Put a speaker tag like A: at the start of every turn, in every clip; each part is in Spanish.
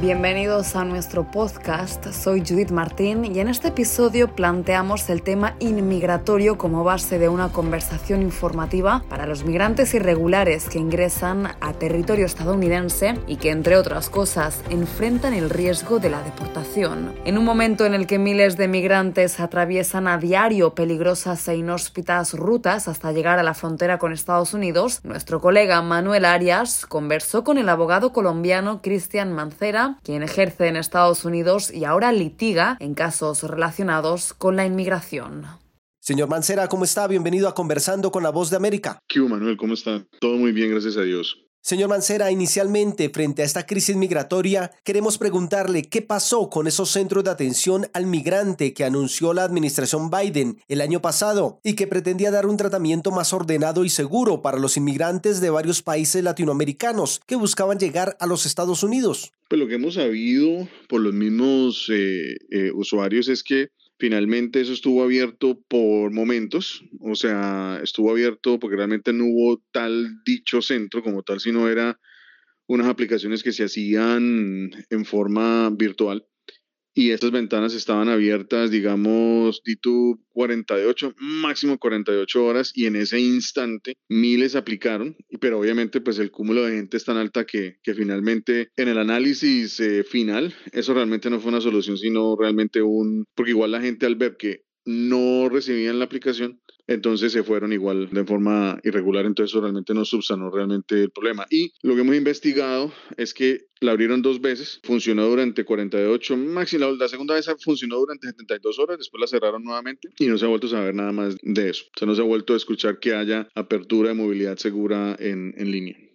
A: Bienvenidos a nuestro podcast, soy Judith Martín y en este episodio planteamos el tema inmigratorio como base de una conversación informativa para los migrantes irregulares que ingresan a territorio estadounidense y que entre otras cosas enfrentan el riesgo de la deportación. En un momento en el que miles de migrantes atraviesan a diario peligrosas e inhóspitas rutas hasta llegar a la frontera con Estados Unidos, nuestro colega Manuel Arias conversó con el abogado colombiano Cristian Mancera quien ejerce en Estados Unidos y ahora litiga en casos relacionados con la inmigración.
B: Señor Mancera, ¿cómo está? Bienvenido a Conversando con la Voz de América.
C: ¿Qué Manuel? ¿Cómo está? Todo muy bien, gracias a Dios.
B: Señor Mancera, inicialmente, frente a esta crisis migratoria, queremos preguntarle qué pasó con esos centros de atención al migrante que anunció la administración Biden el año pasado y que pretendía dar un tratamiento más ordenado y seguro para los inmigrantes de varios países latinoamericanos que buscaban llegar a los Estados Unidos.
C: Pues lo que hemos sabido por los mismos eh, eh, usuarios es que Finalmente eso estuvo abierto por momentos, o sea, estuvo abierto porque realmente no hubo tal dicho centro como tal, sino era unas aplicaciones que se hacían en forma virtual y estas ventanas estaban abiertas, digamos, DITU 48, máximo 48 horas y en ese instante miles aplicaron, pero obviamente pues el cúmulo de gente es tan alta que, que finalmente en el análisis eh, final eso realmente no fue una solución, sino realmente un, porque igual la gente al ver que no recibían la aplicación, entonces se fueron igual de forma irregular, entonces eso realmente no subsanó realmente el problema. Y lo que hemos investigado es que la abrieron dos veces, funcionó durante 48, máximo la segunda vez funcionó durante 72 horas, después la cerraron nuevamente y no se ha vuelto a saber nada más de eso. O sea, no se ha vuelto a escuchar que haya apertura de movilidad segura en, en línea.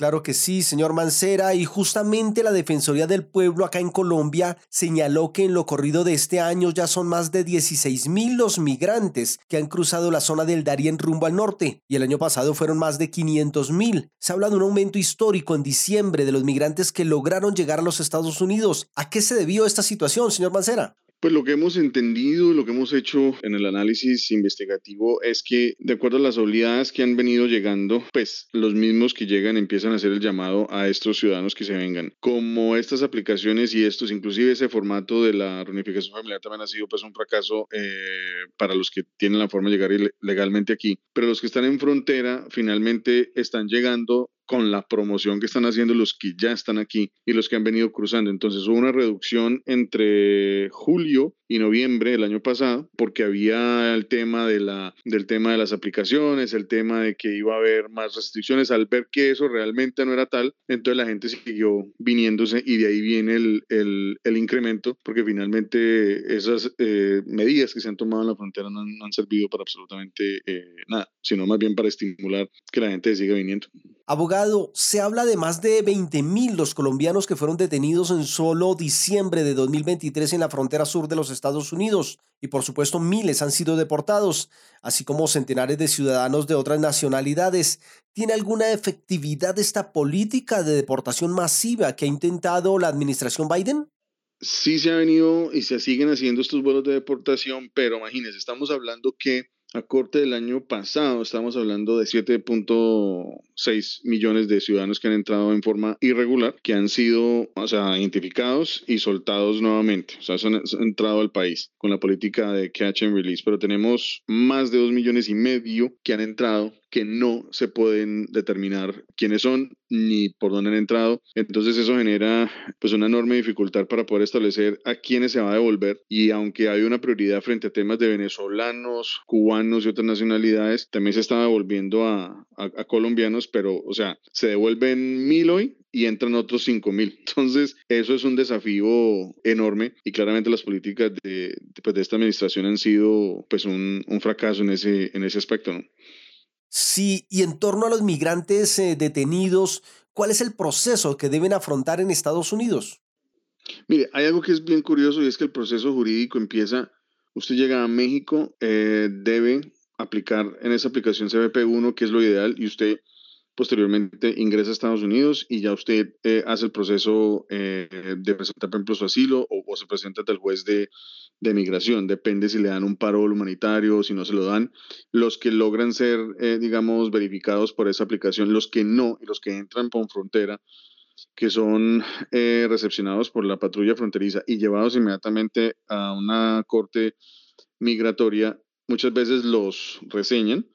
B: Claro que sí, señor Mancera, y justamente la Defensoría del Pueblo acá en Colombia señaló que en lo corrido de este año ya son más de 16 mil los migrantes que han cruzado la zona del Darién rumbo al norte, y el año pasado fueron más de 500 mil. Se habla de un aumento histórico en diciembre de los migrantes que lograron llegar a los Estados Unidos. ¿A qué se debió esta situación, señor Mancera?
C: Pues lo que hemos entendido, lo que hemos hecho en el análisis investigativo es que de acuerdo a las oleadas que han venido llegando, pues los mismos que llegan empiezan a hacer el llamado a estos ciudadanos que se vengan. Como estas aplicaciones y estos, inclusive ese formato de la reunificación familiar también ha sido pues un fracaso eh, para los que tienen la forma de llegar legalmente aquí. Pero los que están en frontera finalmente están llegando con la promoción que están haciendo los que ya están aquí y los que han venido cruzando. Entonces hubo una reducción entre julio y noviembre del año pasado, porque había el tema de la, del tema de las aplicaciones, el tema de que iba a haber más restricciones, al ver que eso realmente no era tal, entonces la gente siguió viniéndose y de ahí viene el, el, incremento, porque finalmente esas eh, medidas que se han tomado en la frontera no han, servido para absolutamente eh, nada, sino más bien para estimular que la gente siga viniendo.
B: Abogado, se habla de más de 20.000 los colombianos que fueron detenidos en solo diciembre de 2023 en la frontera sur de los Estados Unidos y por supuesto miles han sido deportados, así como centenares de ciudadanos de otras nacionalidades. ¿Tiene alguna efectividad esta política de deportación masiva que ha intentado la administración Biden?
C: Sí se ha venido y se siguen haciendo estos vuelos de deportación, pero imagínense, estamos hablando que a corte del año pasado estamos hablando de 7.6 millones de ciudadanos que han entrado en forma irregular, que han sido, o sea, identificados y soltados nuevamente. O sea, han, entrado al país con la política de catch and release. Pero tenemos más de 2 millones y medio que han entrado que no se pueden determinar quiénes son ni por dónde han entrado. Entonces eso genera pues una enorme dificultad para poder establecer a quiénes se va a devolver y aunque hay una prioridad frente a temas de venezolanos, cubanos y otras nacionalidades, también se está devolviendo a, a, colombianos, pero o sea, se devuelven mil hoy y entran otros cinco mil. Entonces, eso es un desafío enorme y claramente las políticas de, pues, de esta administración han sido pues un, un fracaso en ese, en ese aspecto, ¿no?
B: Sí, y en torno a los migrantes eh, detenidos, ¿cuál es el proceso que deben afrontar en Estados Unidos?
C: Mire, hay algo que es bien curioso y es que el proceso jurídico empieza, usted llega a México, eh, debe aplicar en esa aplicación CBP1, que es lo ideal, y usted posteriormente ingresa a Estados Unidos y ya usted eh, hace el proceso de presentar, por ejemplo, su asilo o, se presenta ante el juez de, de migración. Depende si le dan un parol humanitario o si no se lo dan. Los que logran ser, eh, digamos, verificados por esa aplicación, los que no y los que entran por frontera, que son eh, recepcionados por la patrulla fronteriza y llevados inmediatamente a una corte migratoria, muchas veces los reseñan,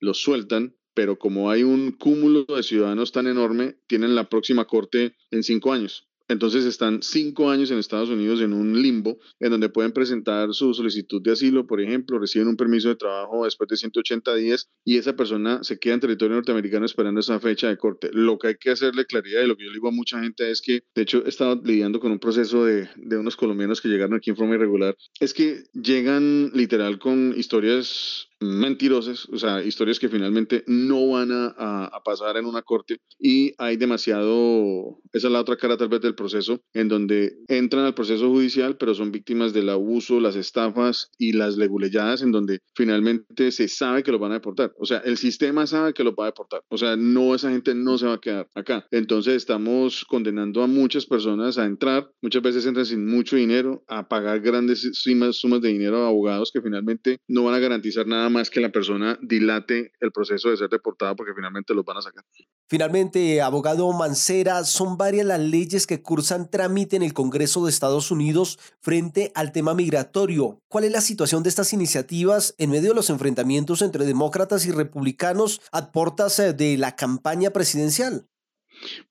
C: los sueltan, pero como hay un cúmulo de ciudadanos tan enorme, tienen la próxima corte en cinco años. Entonces están cinco años en Estados Unidos en un limbo en donde pueden presentar su solicitud de asilo, por ejemplo, reciben un permiso de trabajo después de 180 días y esa persona se queda en territorio norteamericano esperando esa fecha de corte. Lo que hay que hacerle claridad y lo que yo le digo a mucha gente es que, de hecho, he estado lidiando con un proceso de, de unos colombianos que llegaron aquí en forma irregular, es que llegan literal con historias mentirosas, o sea, historias que finalmente no van a, a, pasar en una corte y hay demasiado, esa es la otra cara tal vez del proceso, en donde entran al proceso judicial, pero son víctimas del abuso, las estafas y las leguleyadas, en donde finalmente se sabe que lo van a deportar. O sea, el sistema sabe que lo va a deportar. O sea, no, esa gente no se va a quedar acá. Entonces estamos condenando a muchas personas a entrar, muchas veces entran sin mucho dinero, a pagar grandes sumas, sumas de dinero a abogados que finalmente no van a garantizar nada más que la persona dilate el proceso de ser deportada porque finalmente los van a sacar.
B: Finalmente, abogado Mancera, son varias las leyes que cursan trámite en el Congreso de Estados Unidos frente al tema migratorio. ¿Cuál es la situación de estas iniciativas en medio de los enfrentamientos entre demócratas y republicanos a portas eh, de la campaña presidencial?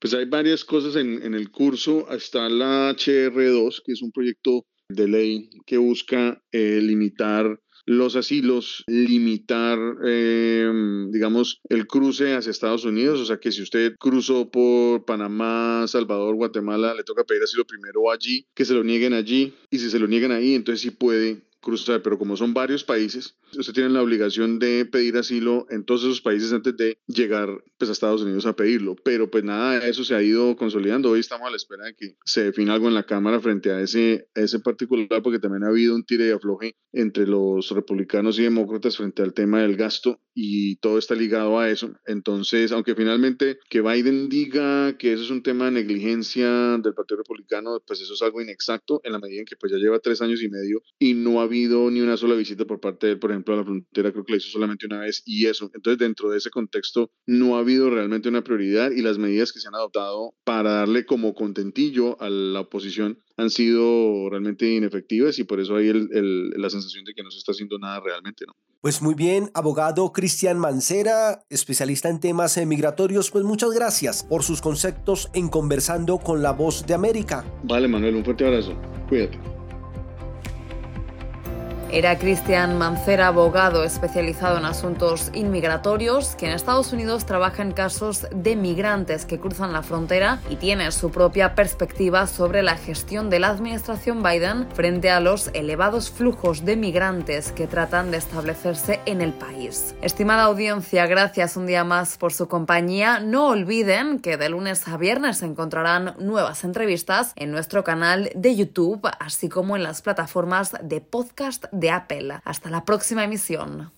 C: Pues hay varias cosas en, en el curso. Está la HR2, que es un proyecto de ley que busca eh, limitar los asilos, limitar, em, digamos, el cruce hacia Estados Unidos. O sea que si usted cruzó por Panamá, Salvador, Guatemala, le toca pedir asilo primero allí, que se lo nieguen allí. Y si se lo niegan ahí, entonces sí puede cruzar, pero como son varios países, usted tiene la obligación de pedir asilo en todos esos países antes de llegar pues, a Estados Unidos a pedirlo. Pero pues nada de eso se ha ido consolidando. Hoy estamos a la espera de que se defina algo en la Cámara frente a ese, ese particular, porque también ha habido un tire y afloje entre los republicanos y demócratas frente al tema del gasto y todo está ligado a eso. Entonces, aunque finalmente que Biden diga que eso es un tema de negligencia del Partido Republicano, pues eso es algo inexacto en la medida en que pues ya lleva tres años y medio y no ha habido ni una sola visita por parte de él, por ejemplo, a la frontera, creo que la hizo solamente una vez y eso. Entonces, dentro de ese contexto, no ha habido realmente una prioridad y las medidas que se han adoptado para darle como contentillo a la oposición han sido realmente inefectivas y por eso hay el, la sensación de que no se está haciendo nada realmente, ¿no?
B: Pues muy bien, abogado Cristian Mancera, especialista en temas migratorios, pues muchas gracias por sus conceptos en Conversando con la Voz de América.
C: Vale, Manuel, un fuerte abrazo. Cuídate.
A: Era Cristian Mancera, abogado especializado en asuntos inmigratorios, que en Estados Unidos trabaja en casos de migrantes que cruzan la frontera y tiene su propia perspectiva sobre la gestión de la administración Biden frente a los elevados flujos de migrantes que tratan de establecerse en el país. Estimada audiencia, gracias un día más por su compañía. No olviden que de lunes a viernes encontrarán nuevas entrevistas en nuestro canal de YouTube, así como en las plataformas de podcast de Apple. Hasta la próxima emisión.